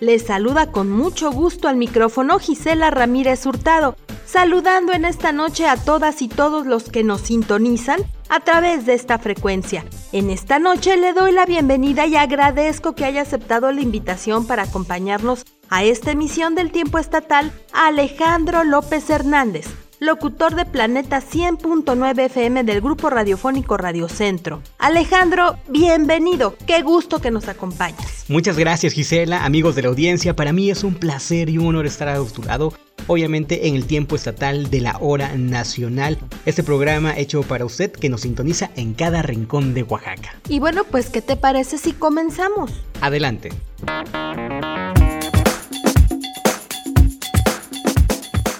Les saluda con mucho gusto al micrófono Gisela Ramírez Hurtado, saludando en esta noche a todas y todos los que nos sintonizan a través de esta frecuencia. En esta noche le doy la bienvenida y agradezco que haya aceptado la invitación para acompañarnos a esta emisión del tiempo estatal Alejandro López Hernández locutor de Planeta 100.9 FM del grupo radiofónico Radio Centro. Alejandro, bienvenido. Qué gusto que nos acompañes. Muchas gracias Gisela, amigos de la audiencia. Para mí es un placer y un honor estar a tu lado, obviamente en el tiempo estatal de la hora nacional. Este programa hecho para usted que nos sintoniza en cada rincón de Oaxaca. Y bueno, pues ¿qué te parece si comenzamos? Adelante.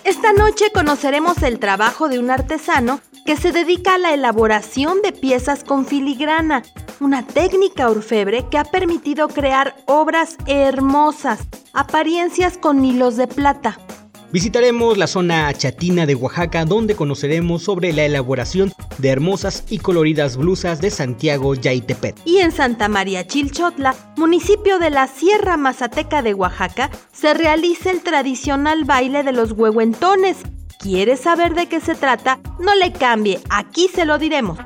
Esta noche conoceremos el trabajo de un artesano que se dedica a la elaboración de piezas con filigrana, una técnica orfebre que ha permitido crear obras hermosas, apariencias con hilos de plata. Visitaremos la zona chatina de Oaxaca donde conoceremos sobre la elaboración de hermosas y coloridas blusas de Santiago Yaitepet. Y en Santa María Chilchotla, municipio de la Sierra Mazateca de Oaxaca, se realiza el tradicional baile de los huehuentones. ¿Quieres saber de qué se trata? No le cambie, aquí se lo diremos.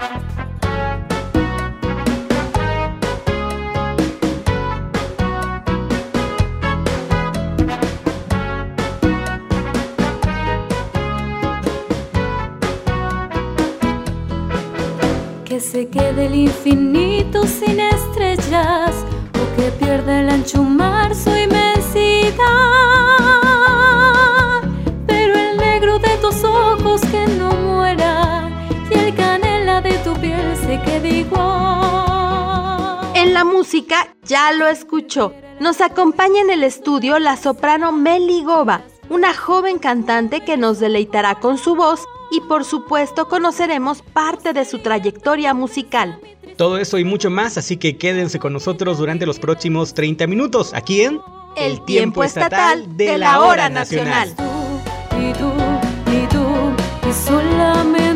Que se quede el infinito sin estrellas o que pierda el ancho mar su inmensidad. Pero el negro de tus ojos que no muera y el canela de tu piel se quede igual. En la música ya lo escuchó. Nos acompaña en el estudio la soprano Meli Goba, una joven cantante que nos deleitará con su voz y por supuesto conoceremos parte de su trayectoria musical. Todo eso y mucho más, así que quédense con nosotros durante los próximos 30 minutos aquí en El tiempo estatal de la hora nacional. Tú y tú y tú y solamente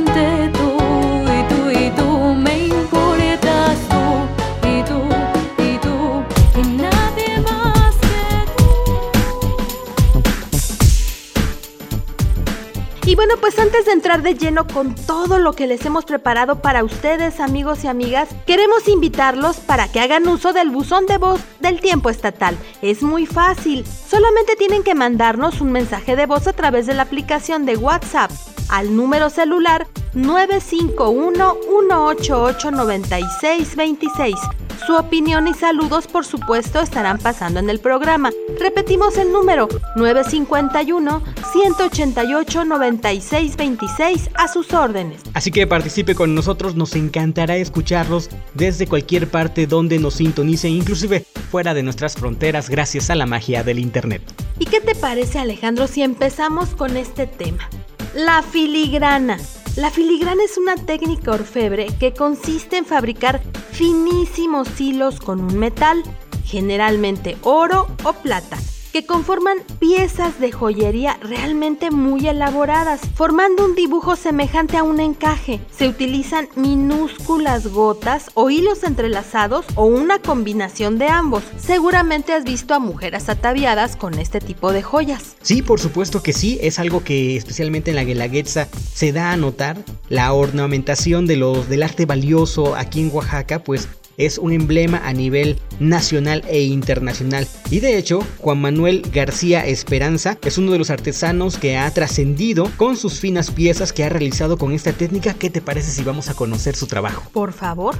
bueno, pues antes de entrar de lleno con todo lo que les hemos preparado para ustedes, amigos y amigas, queremos invitarlos para que hagan uso del buzón de voz del tiempo estatal. Es muy fácil, solamente tienen que mandarnos un mensaje de voz a través de la aplicación de WhatsApp al número celular 951-188-9626. Su opinión y saludos, por supuesto, estarán pasando en el programa. Repetimos el número 951-188-9626 a sus órdenes. Así que participe con nosotros, nos encantará escucharlos desde cualquier parte donde nos sintonicen, inclusive fuera de nuestras fronteras, gracias a la magia del Internet. ¿Y qué te parece, Alejandro, si empezamos con este tema? La filigrana. La filigrana es una técnica orfebre que consiste en fabricar finísimos hilos con un metal, generalmente oro o plata, que conforman piezas de joyería realmente muy elaboradas, formando un dibujo semejante a un encaje. Se utilizan minúsculas gotas o hilos entrelazados o una combinación de ambos. Seguramente has visto a mujeres ataviadas con este tipo de joyas. Sí, por supuesto que sí, es algo que especialmente en la Guelaguetza se da a notar. La ornamentación de los, del arte valioso aquí en Oaxaca, pues es un emblema a nivel nacional e internacional. Y de hecho, Juan Manuel García Esperanza es uno de los artesanos que ha trascendido con sus finas piezas que ha realizado con esta técnica. ¿Qué te parece si vamos a conocer su trabajo? Por favor.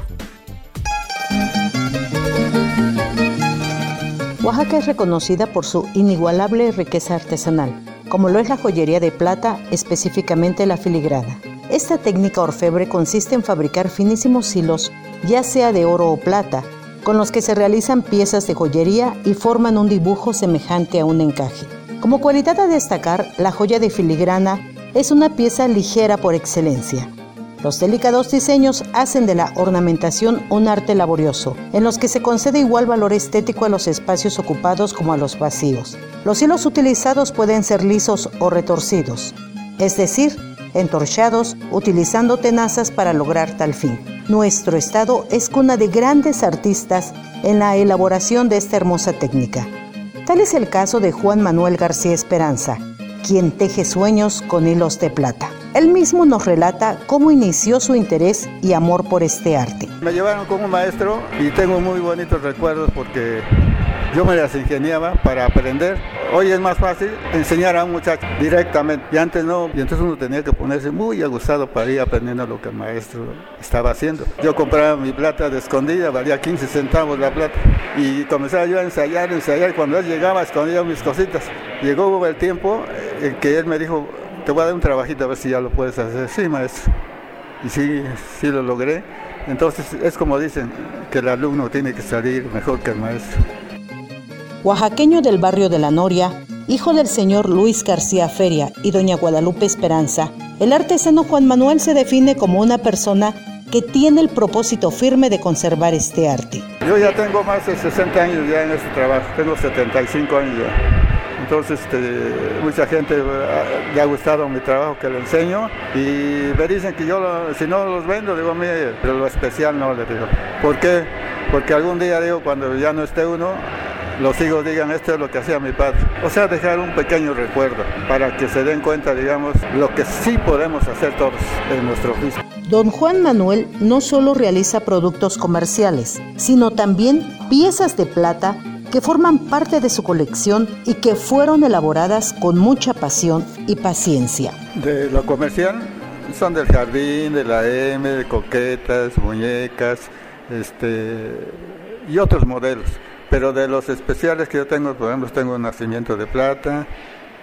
Oaxaca es reconocida por su inigualable riqueza artesanal, como lo es la joyería de plata, específicamente la filigrana. Esta técnica orfebre consiste en fabricar finísimos hilos, ya sea de oro o plata, con los que se realizan piezas de joyería y forman un dibujo semejante a un encaje. Como cualidad a destacar, la joya de filigrana es una pieza ligera por excelencia. Los delicados diseños hacen de la ornamentación un arte laborioso, en los que se concede igual valor estético a los espacios ocupados como a los vacíos. Los hilos utilizados pueden ser lisos o retorcidos, es decir, entorchados utilizando tenazas para lograr tal fin. Nuestro estado es cuna de grandes artistas en la elaboración de esta hermosa técnica. Tal es el caso de Juan Manuel García Esperanza, quien teje sueños con hilos de plata. Él mismo nos relata cómo inició su interés y amor por este arte. Me llevaron con maestro y tengo muy bonitos recuerdos porque yo me las ingeniaba para aprender. Hoy es más fácil enseñar a un muchacho directamente y antes no. Y entonces uno tenía que ponerse muy agustado para ir aprendiendo lo que el maestro estaba haciendo. Yo compraba mi plata de escondida, valía 15 centavos la plata. Y comenzaba yo a ensayar, ensayar. Y cuando él llegaba, escondía mis cositas. Llegó el tiempo en que él me dijo, te voy a dar un trabajito a ver si ya lo puedes hacer. Sí, maestro. Y sí, sí lo logré. Entonces es como dicen, que el alumno tiene que salir mejor que el maestro. Oaxaqueño del barrio de La Noria, hijo del señor Luis García Feria y doña Guadalupe Esperanza, el artesano Juan Manuel se define como una persona que tiene el propósito firme de conservar este arte. Yo ya tengo más de 60 años ya en este trabajo, tengo 75 años ya. Entonces, este, mucha gente eh, le ha gustado mi trabajo que le enseño y me dicen que yo, lo- si no los vendo, digo, mire, pero lo especial no, le digo. ¿Por qué? Porque algún día, digo, cuando ya no esté uno, los hijos digan, esto es lo que hacía mi padre. O sea, dejar un pequeño recuerdo para que se den cuenta, digamos, lo que sí podemos hacer todos en nuestro oficio. Don Juan Manuel no solo realiza productos comerciales, sino también piezas de plata que forman parte de su colección y que fueron elaboradas con mucha pasión y paciencia. De lo comercial son del jardín, de la M, de coquetas, muñecas, este y otros modelos. Pero de los especiales que yo tengo, por ejemplo, tengo el nacimiento de plata,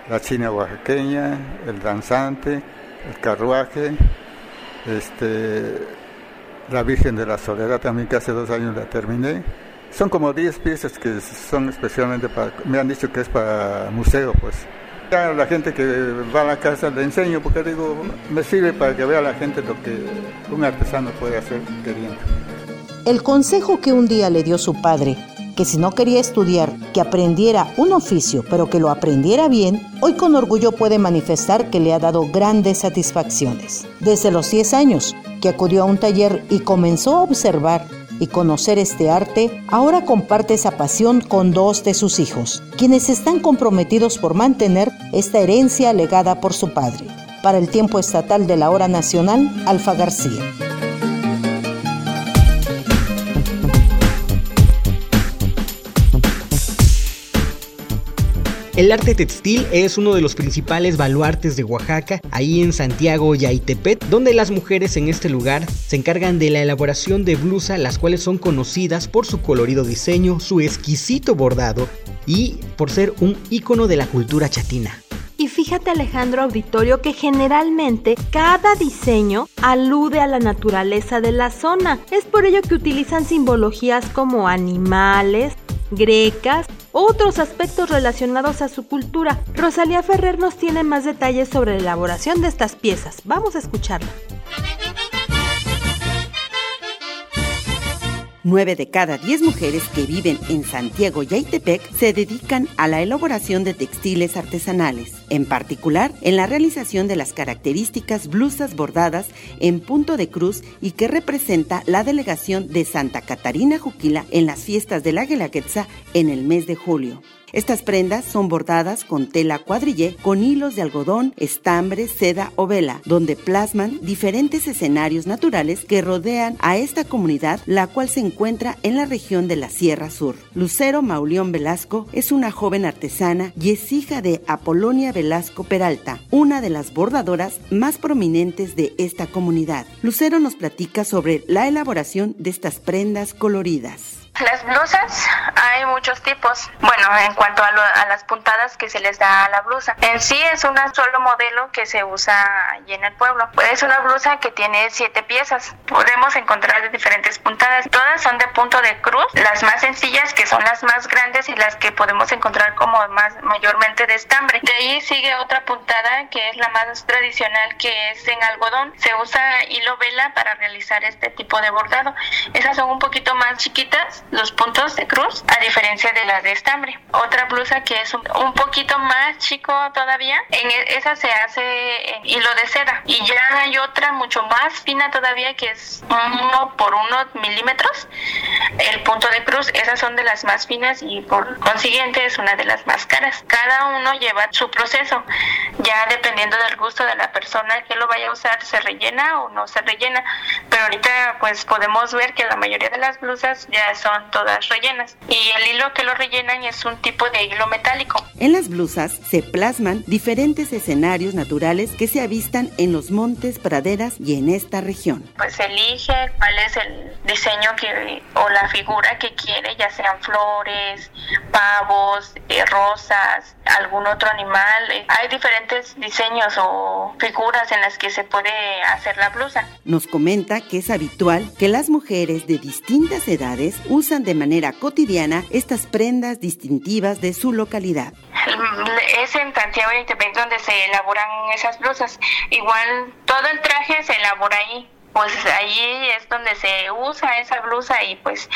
la china oaxaqueña, el danzante, el carruaje, este la Virgen de la Soledad también que hace dos años la terminé. Son como 10 piezas que son especialmente para, me han dicho que es para museo, pues. A la gente que va a la casa le enseño porque digo, me sirve para que vea la gente lo que un artesano puede hacer queriendo. El consejo que un día le dio su padre, que si no quería estudiar, que aprendiera un oficio, pero que lo aprendiera bien, hoy con orgullo puede manifestar que le ha dado grandes satisfacciones. Desde los 10 años, que acudió a un taller y comenzó a observar y conocer este arte, ahora comparte esa pasión con dos de sus hijos, quienes están comprometidos por mantener esta herencia legada por su padre. Para el tiempo estatal de la hora nacional, Alfa García. El arte textil es uno de los principales baluartes de Oaxaca, ahí en Santiago Yaitepet, donde las mujeres en este lugar se encargan de la elaboración de blusas, las cuales son conocidas por su colorido diseño, su exquisito bordado y por ser un ícono de la cultura chatina. Y fíjate Alejandro Auditorio que generalmente cada diseño alude a la naturaleza de la zona. Es por ello que utilizan simbologías como animales, grecas, otros aspectos relacionados a su cultura. Rosalía Ferrer nos tiene más detalles sobre la elaboración de estas piezas. Vamos a escucharla. Nueve de cada diez mujeres que viven en Santiago y Aitepec se dedican a la elaboración de textiles artesanales, en particular en la realización de las características blusas bordadas en punto de cruz y que representa la delegación de Santa Catarina Juquila en las fiestas de la en el mes de julio. Estas prendas son bordadas con tela cuadrillé con hilos de algodón, estambre, seda o vela, donde plasman diferentes escenarios naturales que rodean a esta comunidad, la cual se encuentra en la región de la Sierra Sur. Lucero Mauleón Velasco es una joven artesana y es hija de Apolonia Velasco Peralta, una de las bordadoras más prominentes de esta comunidad. Lucero nos platica sobre la elaboración de estas prendas coloridas. Las blusas hay muchos tipos. Bueno, en cuanto a, lo- a las puntadas que se les da a la blusa. En sí es un solo modelo que se usa allí en el pueblo. Es una blusa que tiene siete piezas. Podemos encontrar de diferentes puntadas. Todas son de punto de cruz. Las más sencillas que son las más grandes y las que podemos encontrar como más mayormente de estambre. De ahí sigue otra puntada que es la más tradicional que es en algodón. Se usa hilo vela para realizar este tipo de bordado. Esas son un poquito más chiquitas, los puntos de cruz, a diferencia de las de estambre. Otra blusa que es un, un poquito más chico todavía, en e- esa se hace en hilo de seda. Y ya hay otra mucho más fina todavía que es uno por uno milímetros. El punto de cruz, esas son de las más finas y por consiguiente es una de las más caras. Cada uno lleva su proceso, ya dependiendo del gusto de la persona que lo vaya a usar, se rellena o no se rellena. Pero ahorita pues podemos ver que la mayoría de las blusas ya son todas rellenas. Y el hilo que lo rellenan es un tipo de hilo metálico. En las blusas se plasman diferentes escenarios naturales que se avistan en los montes, praderas y en esta región. pues elige cuál es el diseño que o la figura que quiere, ya sean flores, pavos, eh, rosas, algún otro animal. Eh, Hay diferentes diseños o figuras en las que se puede hacer la blusa. Nos comenta que es habitual que las mujeres de distintas edades usan de manera cotidiana estas prendas distintivas de su localidad. Es en Santiago de Ítepec donde se elaboran esas blusas. Igual todo el traje se elabora ahí. Pues ahí es donde se usa esa blusa y pues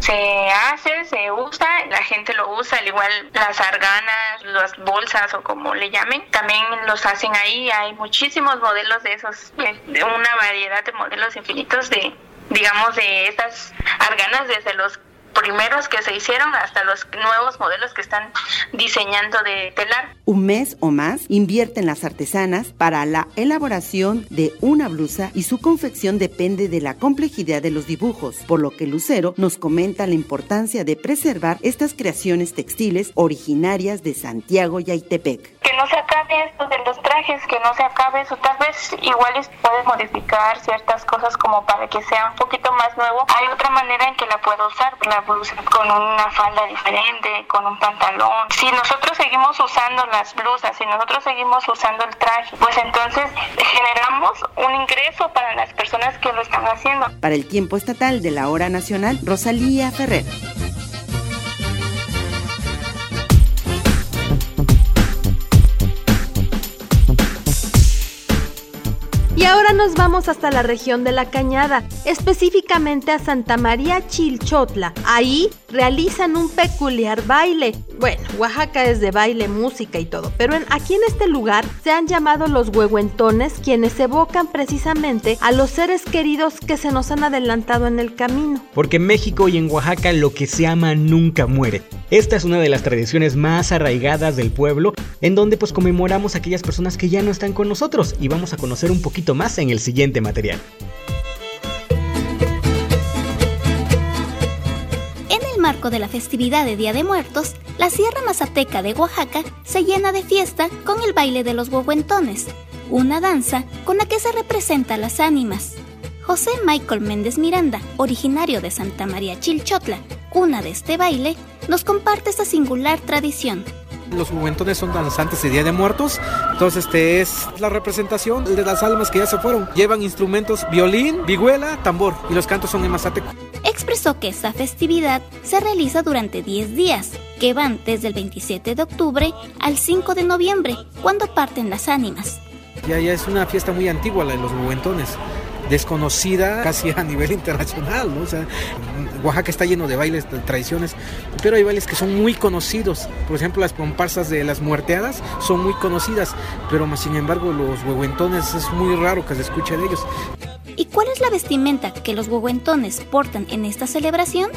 se hace, se usa, la gente lo usa, al igual las arganas, las bolsas o como le llamen, también los hacen ahí. Hay muchísimos modelos de esos, una variedad de modelos infinitos de, digamos, de estas arganas desde los primeros que se hicieron hasta los nuevos modelos que están diseñando de telar. Un mes o más invierten las artesanas para la elaboración de una blusa y su confección depende de la complejidad de los dibujos, por lo que Lucero nos comenta la importancia de preservar estas creaciones textiles originarias de Santiago y Aitepec. Que no se acabe esto de los que no se acabe eso. Tal vez igual es- puedes modificar ciertas cosas como para que sea un poquito más nuevo. Hay otra manera en que la puedo usar, la blusa con una falda diferente, con un pantalón. Si nosotros seguimos usando las blusas, si nosotros seguimos usando el traje, pues entonces generamos un ingreso para las personas que lo están haciendo. Para el tiempo estatal de la hora nacional, Rosalía Ferrer. Y ahora nos vamos hasta la región de la Cañada, específicamente a Santa María Chilchotla. Ahí realizan un peculiar baile. Bueno, Oaxaca es de baile, música y todo, pero aquí en este lugar se han llamado los huehuentones, quienes evocan precisamente a los seres queridos que se nos han adelantado en el camino. Porque en México y en Oaxaca lo que se ama nunca muere. Esta es una de las tradiciones más arraigadas del pueblo, en donde pues conmemoramos a aquellas personas que ya no están con nosotros y vamos a conocer un poquito más en el siguiente material. En el marco de la festividad de Día de Muertos, la Sierra Mazateca de Oaxaca se llena de fiesta con el baile de los huehuentones, una danza con la que se representa las ánimas. José Michael Méndez Miranda, originario de Santa María Chilchotla, cuna de este baile, nos comparte esta singular tradición. Los juventones son danzantes de Día de Muertos, entonces este es la representación de las almas que ya se fueron. Llevan instrumentos violín, vihuela, tambor y los cantos son en mazateco. Expresó que esta festividad se realiza durante 10 días, que van desde el 27 de octubre al 5 de noviembre, cuando parten las ánimas. Ya, ya es una fiesta muy antigua la de los juventones, desconocida casi a nivel internacional, ¿no? O sea, Oaxaca está lleno de bailes, de tradiciones, pero hay bailes que son muy conocidos. Por ejemplo, las comparsas de las muerteadas son muy conocidas, pero más sin embargo los huehuentones es muy raro que se escuche de ellos. ¿Y cuál es la vestimenta que los huehuentones portan en esta celebración?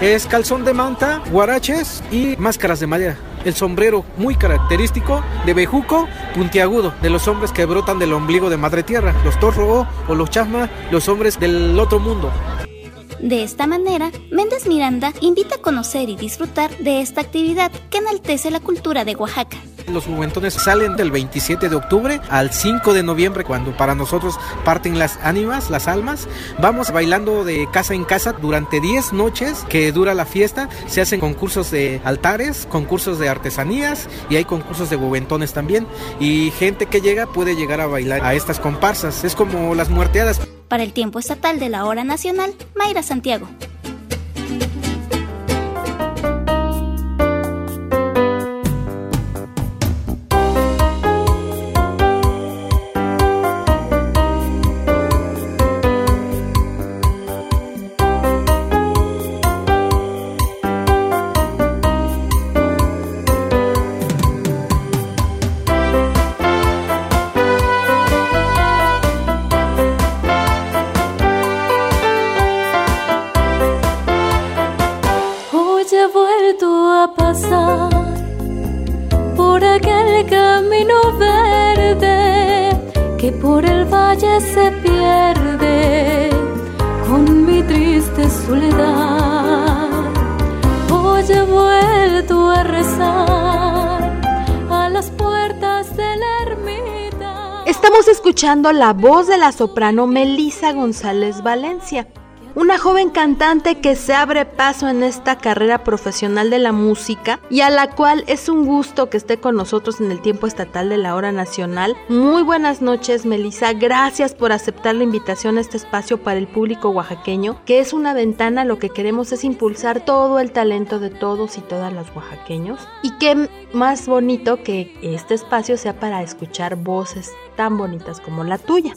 Es calzón de manta, guaraches y máscaras de madera. El sombrero muy característico de bejuco puntiagudo de los hombres que brotan del ombligo de madre tierra, los torro o los chasma, los hombres del otro mundo. De esta manera, Méndez Miranda invita a conocer y disfrutar de esta actividad que enaltece la cultura de Oaxaca. Los juventones salen del 27 de octubre al 5 de noviembre, cuando para nosotros parten las ánimas, las almas. Vamos bailando de casa en casa durante 10 noches que dura la fiesta. Se hacen concursos de altares, concursos de artesanías y hay concursos de juventones también. Y gente que llega puede llegar a bailar a estas comparsas. Es como las muerteadas. Para el tiempo estatal de la hora nacional, Mayra Santiago. Vuelto a rezar a las puertas de la ermita. Estamos escuchando la voz de la soprano Melisa González Valencia, una joven cantante que se abre paso en esta carrera profesional de la música y a la cual es un gusto que esté con nosotros en el tiempo estatal de la hora nacional. Muy buenas noches, Melisa. Gracias por aceptar la invitación a este espacio para el público oaxaqueño, que es una ventana. Lo que queremos es impulsar todo el talento de todos y todas los oaxaqueños. Y qué más bonito que este espacio sea para escuchar voces tan bonitas como la tuya.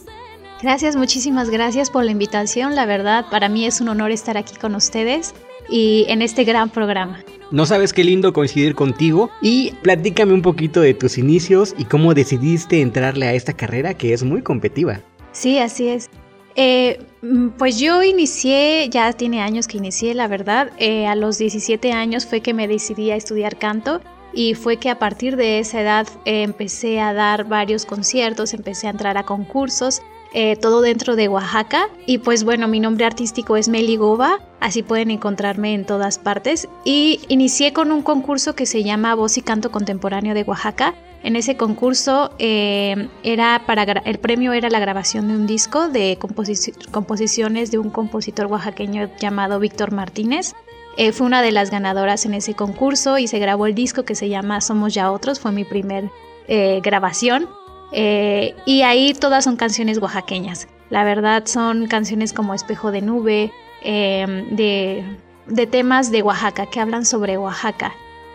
Gracias, muchísimas gracias por la invitación. La verdad, para mí es un honor estar aquí con ustedes y en este gran programa. No sabes qué lindo coincidir contigo y platícame un poquito de tus inicios y cómo decidiste entrarle a esta carrera que es muy competitiva. Sí, así es. Eh, mm, pues yo inicié, ya tiene años que inicié, la verdad. Eh, a los 17 años fue que me decidí a estudiar canto y fue que a partir de esa edad eh, empecé a dar varios conciertos, empecé a entrar a concursos. Eh, todo dentro de Oaxaca y pues bueno mi nombre artístico es Meli Goba así pueden encontrarme en todas partes y inicié con un concurso que se llama Voz y Canto Contemporáneo de Oaxaca en ese concurso eh, era para el premio era la grabación de un disco de composi- composiciones de un compositor oaxaqueño llamado Víctor Martínez. Eh, fue una de las ganadoras en ese concurso y se grabó el disco que se llama Somos ya otros. Fue mi primer eh, grabación. Eh, y ahí todas son canciones oaxaqueñas. La verdad son canciones como Espejo de Nube, eh, de, de temas de Oaxaca, que hablan sobre Oaxaca.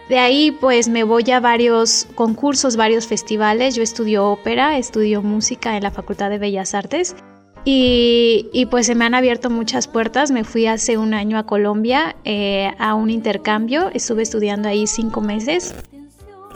De ahí pues me voy a varios concursos, varios festivales. Yo estudio ópera, estudio música en la Facultad de Bellas Artes y, y, pues se me han abierto muchas puertas. Me fui hace un año a Colombia eh, a un intercambio, estuve estudiando ahí cinco meses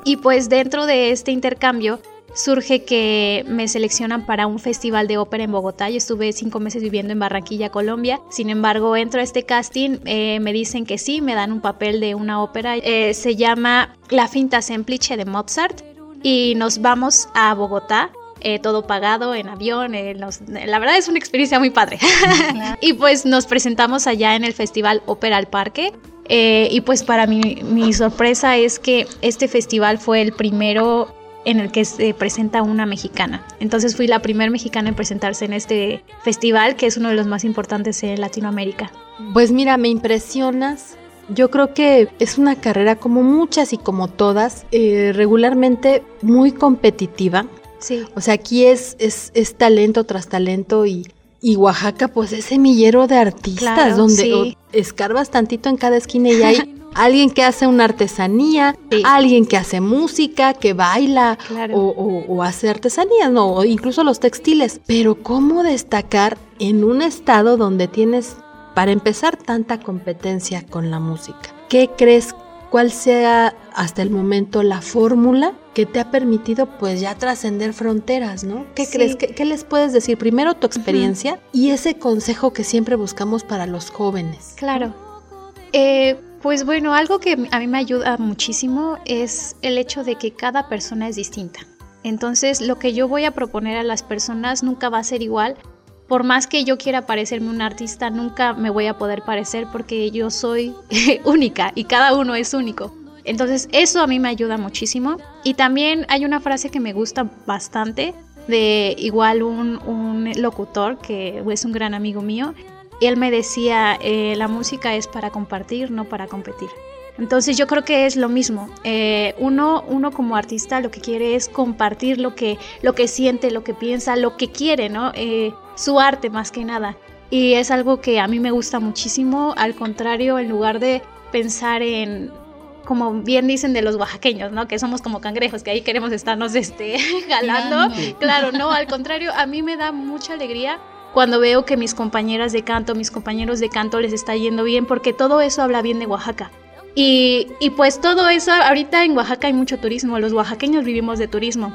y pues dentro de este intercambio surge que me seleccionan para un festival de ópera en Bogotá. Yo estuve cinco meses viviendo en Barranquilla, Colombia. Sin embargo, entro a este casting, eh, me dicen que sí, me dan un papel de una ópera. Eh, se llama La Finta Semplice de Mozart y nos vamos a Bogotá. Eh, todo pagado en avión, eh, nos- la verdad es una experiencia muy padre. y pues nos presentamos allá en el festival Ópera al Parque. Eh, y pues para mí, mi sorpresa es que este festival fue el primero en el que se presenta una mexicana. Entonces fui la primera mexicana en presentarse en este festival, que es uno de los más importantes en Latinoamérica. Pues mira, me impresionas. Yo creo que es una carrera como muchas y como todas, eh, regularmente muy competitiva. Sí. O sea, aquí es, es, es talento tras talento y, y Oaxaca pues es semillero de artistas Claro, donde sí. escarbas tantito en cada esquina y hay alguien que hace una artesanía, alguien que hace música, que baila Claro. o, o- o hace artesanías, no, o incluso los textiles. Pero ¿cómo destacar en un estado donde tienes, para empezar, tanta competencia con la música? ¿Qué crees? ¿Cuál sea hasta el momento la fórmula que te ha permitido pues ya trascender fronteras, ¿no? ¿Qué Sí. crees? ¿Qué, qué les puedes decir? Primero tu experiencia y ese consejo que siempre buscamos para los jóvenes. Claro. Eh, pues bueno, algo que a mí me ayuda muchísimo es el hecho de que cada persona es distinta. Entonces, lo que yo voy a proponer a las personas nunca va a ser igual. Por más que yo quiera parecerme un artista, nunca me voy a poder parecer porque yo soy única y cada uno es único. Entonces eso a mí me ayuda muchísimo. Y también hay una frase que me gusta bastante de igual un, locutor que es un gran amigo mío. Y él me decía, eh, la música es para compartir, no para competir. Entonces yo creo que es lo mismo. Eh, uno, uno como artista lo que quiere es compartir lo que, lo que siente, lo que piensa, lo que quiere, ¿no? Eh, su arte más que nada. Y es algo que a mí me gusta muchísimo. Al contrario, en lugar de pensar en, como bien dicen de los oaxaqueños, ¿no? Que somos como cangrejos, que ahí queremos estarnos este, jalando. Claro, no, al contrario, a mí me da mucha alegría cuando veo que mis compañeras de canto, mis compañeros de canto les está yendo bien, porque todo eso habla bien de Oaxaca. Y, y, pues todo eso, ahorita en Oaxaca hay mucho turismo, los oaxaqueños vivimos de turismo.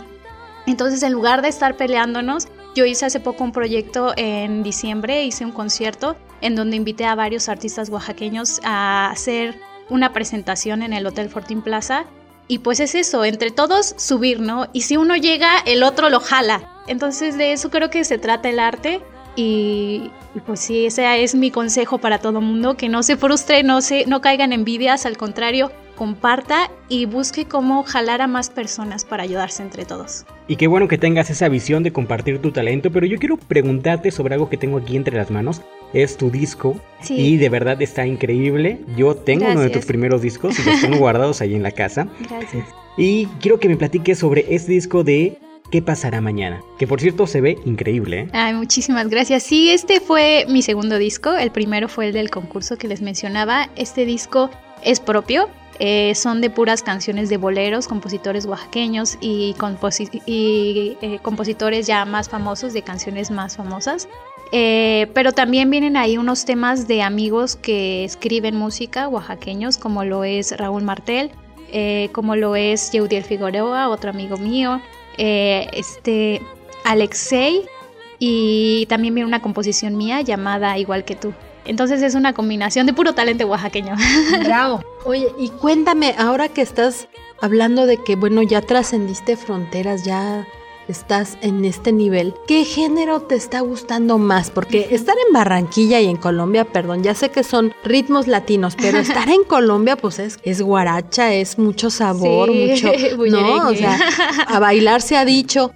Entonces en lugar de estar peleándonos, yo hice hace poco un proyecto en diciembre, hice un concierto en donde invité a varios artistas oaxaqueños a hacer una presentación en el Hotel Fortín Plaza. Y pues es eso, entre todos subir, ¿no? Y si uno llega, el otro lo jala. Entonces de eso creo que se trata el arte. Y, y, pues sí, ese es mi consejo para todo mundo, que no se frustre, no, se, no caigan envidias, al contrario, comparta y busque cómo jalar a más personas para ayudarse entre todos. Y qué bueno que tengas esa visión de compartir tu talento, pero yo quiero preguntarte sobre algo que tengo aquí entre las manos. Es tu disco Sí. y de verdad está increíble. Yo tengo uno de tus primeros discos y los tengo guardados ahí en la casa. Gracias. Y quiero que me platiques sobre este disco de ¿Qué pasará mañana? Que por cierto se ve increíble. ¿eh? Ay, muchísimas gracias. Sí, este fue mi segundo disco. El primero fue el del concurso que les mencionaba. Este disco es propio. eh, son de puras canciones de boleros, compositores oaxaqueños y, composi- eh, compositores ya más famosos, de canciones más famosas. Eh, pero también vienen ahí unos temas de amigos que escriben música oaxaqueños, como lo es Raúl Martel, eh, como lo es Yeudiel Figueroa, otro amigo mío, eh, este Alexei, y también viene una composición mía llamada Igual que tú. Entonces es una combinación de puro talento oaxaqueño. Bravo. Oye, y cuéntame, ahora que estás hablando de que, bueno, ya trascendiste fronteras, ya estás en este nivel, ¿qué género te está gustando más? Porque estar en Barranquilla y en Colombia, perdón, ya sé que son ritmos latinos, pero estar en Colombia, pues es, es guaracha, es mucho sabor, Sí, mucho, ¿no? O sea, a bailar se ha dicho.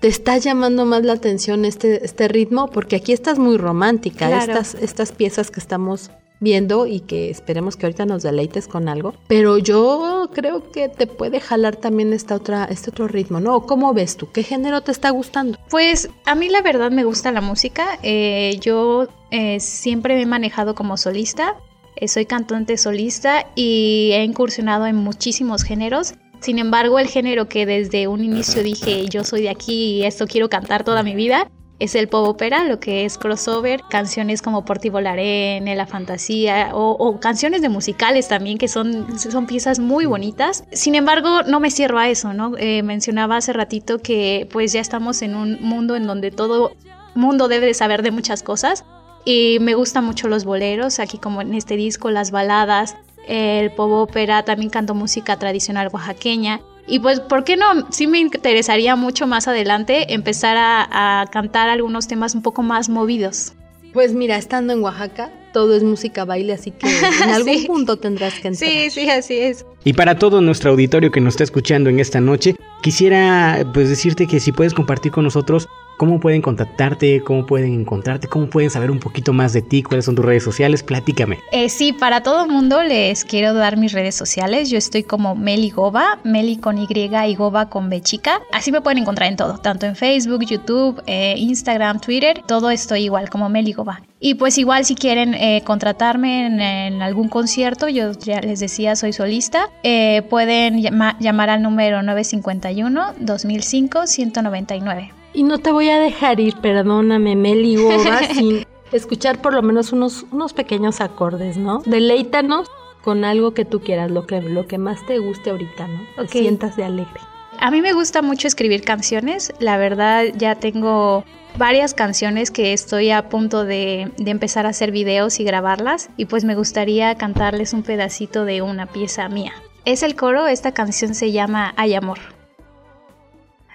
¿Te está llamando más la atención este, este ritmo? Porque aquí estás muy romántica. Claro. Estas, estas piezas que estamos viendo y que esperemos que ahorita nos deleites con algo. Pero yo creo que te puede jalar también esta otra, este otro ritmo, ¿no? ¿Cómo ves tú? ¿Qué género te está gustando? Pues a mí la verdad me gusta la música. Eh, yo eh, siempre me he manejado como solista. Eh, soy cantante solista y he incursionado en muchísimos géneros. Sin embargo, el género que desde un inicio dije yo soy de aquí y esto quiero cantar toda mi vida es el pop opera, lo que es crossover, canciones como Por ti volaré, La fantasía o, o canciones de musicales también que son, son piezas muy bonitas. Sin embargo, no me cierro a eso, ¿no? Eh, mencionaba hace ratito que pues ya estamos en un mundo en donde todo mundo debe de saber de muchas cosas y me gustan mucho los boleros, aquí como en este disco, las baladas, el pop ópera, también canto música tradicional oaxaqueña. Y pues, ¿por qué no? Sí me interesaría mucho más adelante empezar a, a cantar algunos temas un poco más movidos. Pues mira, estando en Oaxaca, todo es música baile, así que en algún Sí. punto tendrás que entrar. Sí, sí, así es. Y para todo nuestro auditorio que nos está escuchando en esta noche, quisiera pues decirte que si puedes compartir con nosotros cómo pueden contactarte, cómo pueden encontrarte, cómo pueden saber un poquito más de ti, cuáles son tus redes sociales, platícame. Eh, sí, para todo el mundo les quiero dar mis redes sociales. Yo estoy como Meli Goba, Meli con Y y Goba con B chica. Así me pueden encontrar en todo, tanto en Facebook, YouTube, eh, Instagram, Twitter. Todo estoy igual como Meli Goba. Y pues igual si quieren eh, contratarme en, en algún concierto, yo ya les decía, soy solista, eh, pueden llama- llamar al número 951-2005-199. Y no te voy a dejar ir, perdóname, Meli Goba, sin escuchar por lo menos unos, unos pequeños acordes, ¿no? Deleítanos con algo que tú quieras, lo que, lo que más te guste ahorita, ¿no? Te Ok. sientas de alegre. A mí me gusta mucho escribir canciones. La verdad, ya tengo varias canciones que estoy a punto de, empezar a hacer videos y grabarlas. Y pues me gustaría cantarles un pedacito de una pieza mía. Es el coro, esta canción se llama Hay amor.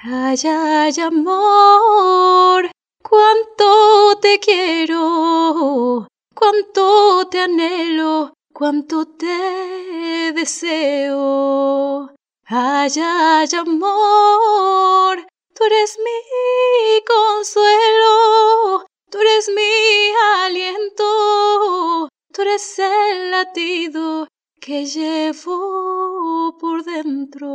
Ay, ay, amor, cuánto te quiero, cuánto te anhelo, cuánto te deseo. Ay, ay, amor, tú eres mi consuelo, tú eres mi aliento, tú eres el latido que llevo por dentro.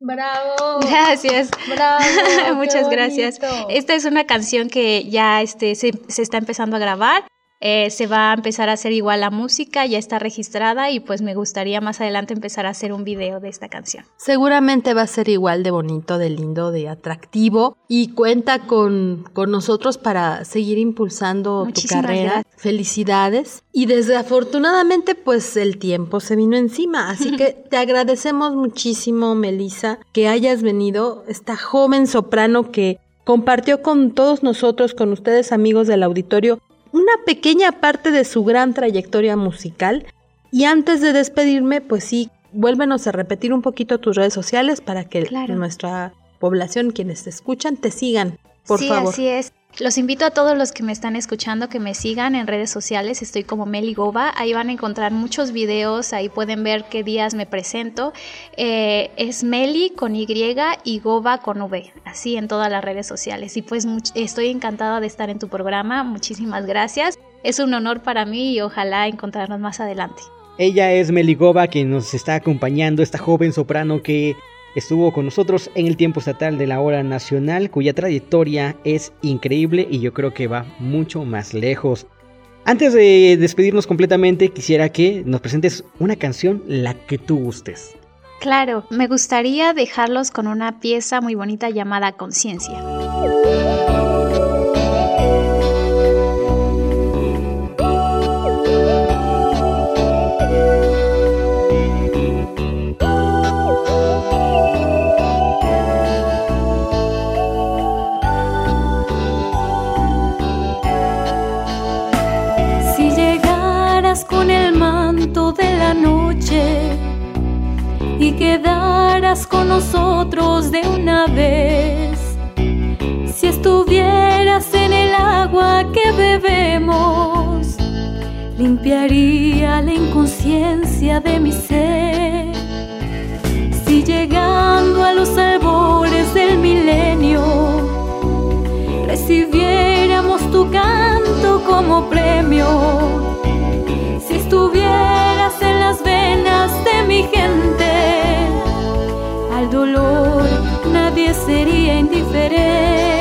Bravo. Gracias. Bravo. Muchas gracias. Esta es una canción que ya este, se, se está empezando a grabar. Eh, se va a empezar a hacer igual la música, ya está registrada y pues me gustaría más adelante empezar a hacer un video de esta canción. Seguramente va a ser igual de bonito, de lindo, de atractivo y cuenta con, con nosotros para seguir impulsando Muchísimas tu carrera. gracias. Felicidades. Y desafortunadamente pues el tiempo se vino encima, así que te agradecemos muchísimo, Melissa, que hayas venido, esta joven soprano que compartió con todos nosotros, con ustedes amigos del auditorio, una pequeña parte de su gran trayectoria musical. Y antes de despedirme, pues sí, vuélvenos a repetir un poquito tus redes sociales para que nuestra población, quienes te escuchan, te sigan, por sí, favor. así es. Los invito a todos los que me están escuchando que me sigan en redes sociales. Estoy como Meli Goba. Ahí van a encontrar muchos videos. Ahí pueden ver qué días me presento. Eh, es Meli con Y y Goba con V. Así en todas las redes sociales. Y pues much- estoy encantada de estar en tu programa. Muchísimas gracias. Es un honor para mí y ojalá encontrarnos más adelante. Ella es Meligova, quien nos está acompañando, esta joven soprano que estuvo con nosotros en el tiempo estatal de la hora nacional, cuya trayectoria es increíble y yo creo que va mucho más lejos. Antes de despedirnos completamente, quisiera que nos presentes una canción, la que tú gustes. Claro, me gustaría dejarlos con una pieza muy bonita llamada Conciencia. Con nosotros de una vez, si estuvieras en el agua que bebemos, limpiaría la inconsciencia de mi ser. Si llegando a los albores del milenio, recibiéramos tu canto como premio. seria indiferente.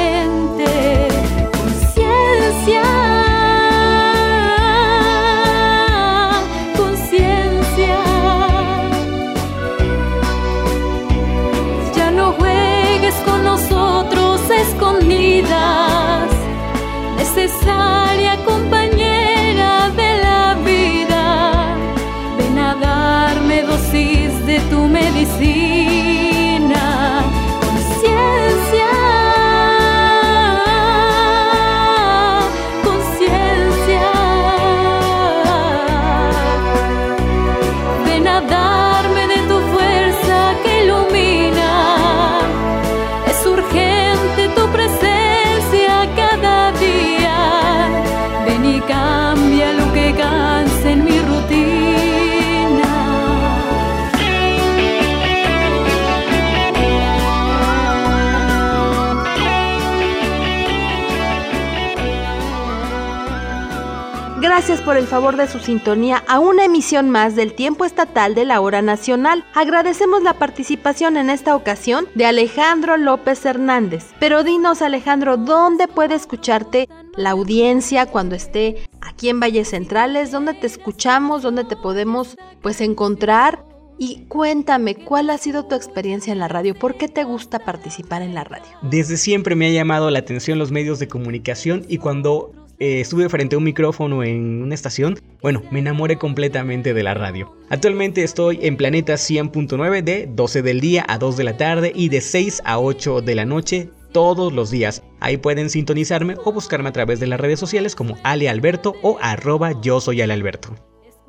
Gracias por el favor de su sintonía a una emisión más del tiempo estatal de la hora nacional. Agradecemos la participación en esta ocasión de Alejandro López Hernández. Pero dinos Alejandro, ¿dónde puede escucharte la audiencia cuando esté aquí en Valles Centrales? ¿Dónde te escuchamos? ¿Dónde te podemos pues encontrar? Y cuéntame, ¿cuál ha sido tu experiencia en la radio? ¿Por qué te gusta participar en la radio? Desde siempre me ha llamado la atención los medios de comunicación y cuando eh, estuve frente a un micrófono en una estación, bueno, me enamoré completamente de la radio. Actualmente estoy en Planeta 100.9 de 12 del día a 2 de la tarde y de 6 a 8 de la noche todos los días. Ahí pueden sintonizarme o buscarme a través de las redes sociales como Ale Alberto o arroba yo soy Alberto.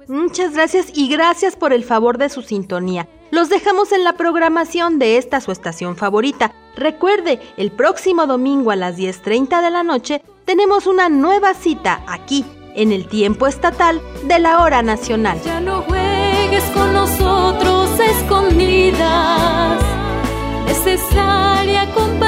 Muchas gracias y gracias por el favor de su sintonía. Los dejamos en la programación de esta su estación favorita. Recuerde, el próximo domingo a las 10.30 de la noche tenemos una nueva cita aquí en el tiempo estatal de la hora nacional. Ya no juegues con nosotros a escondidas, necesaria con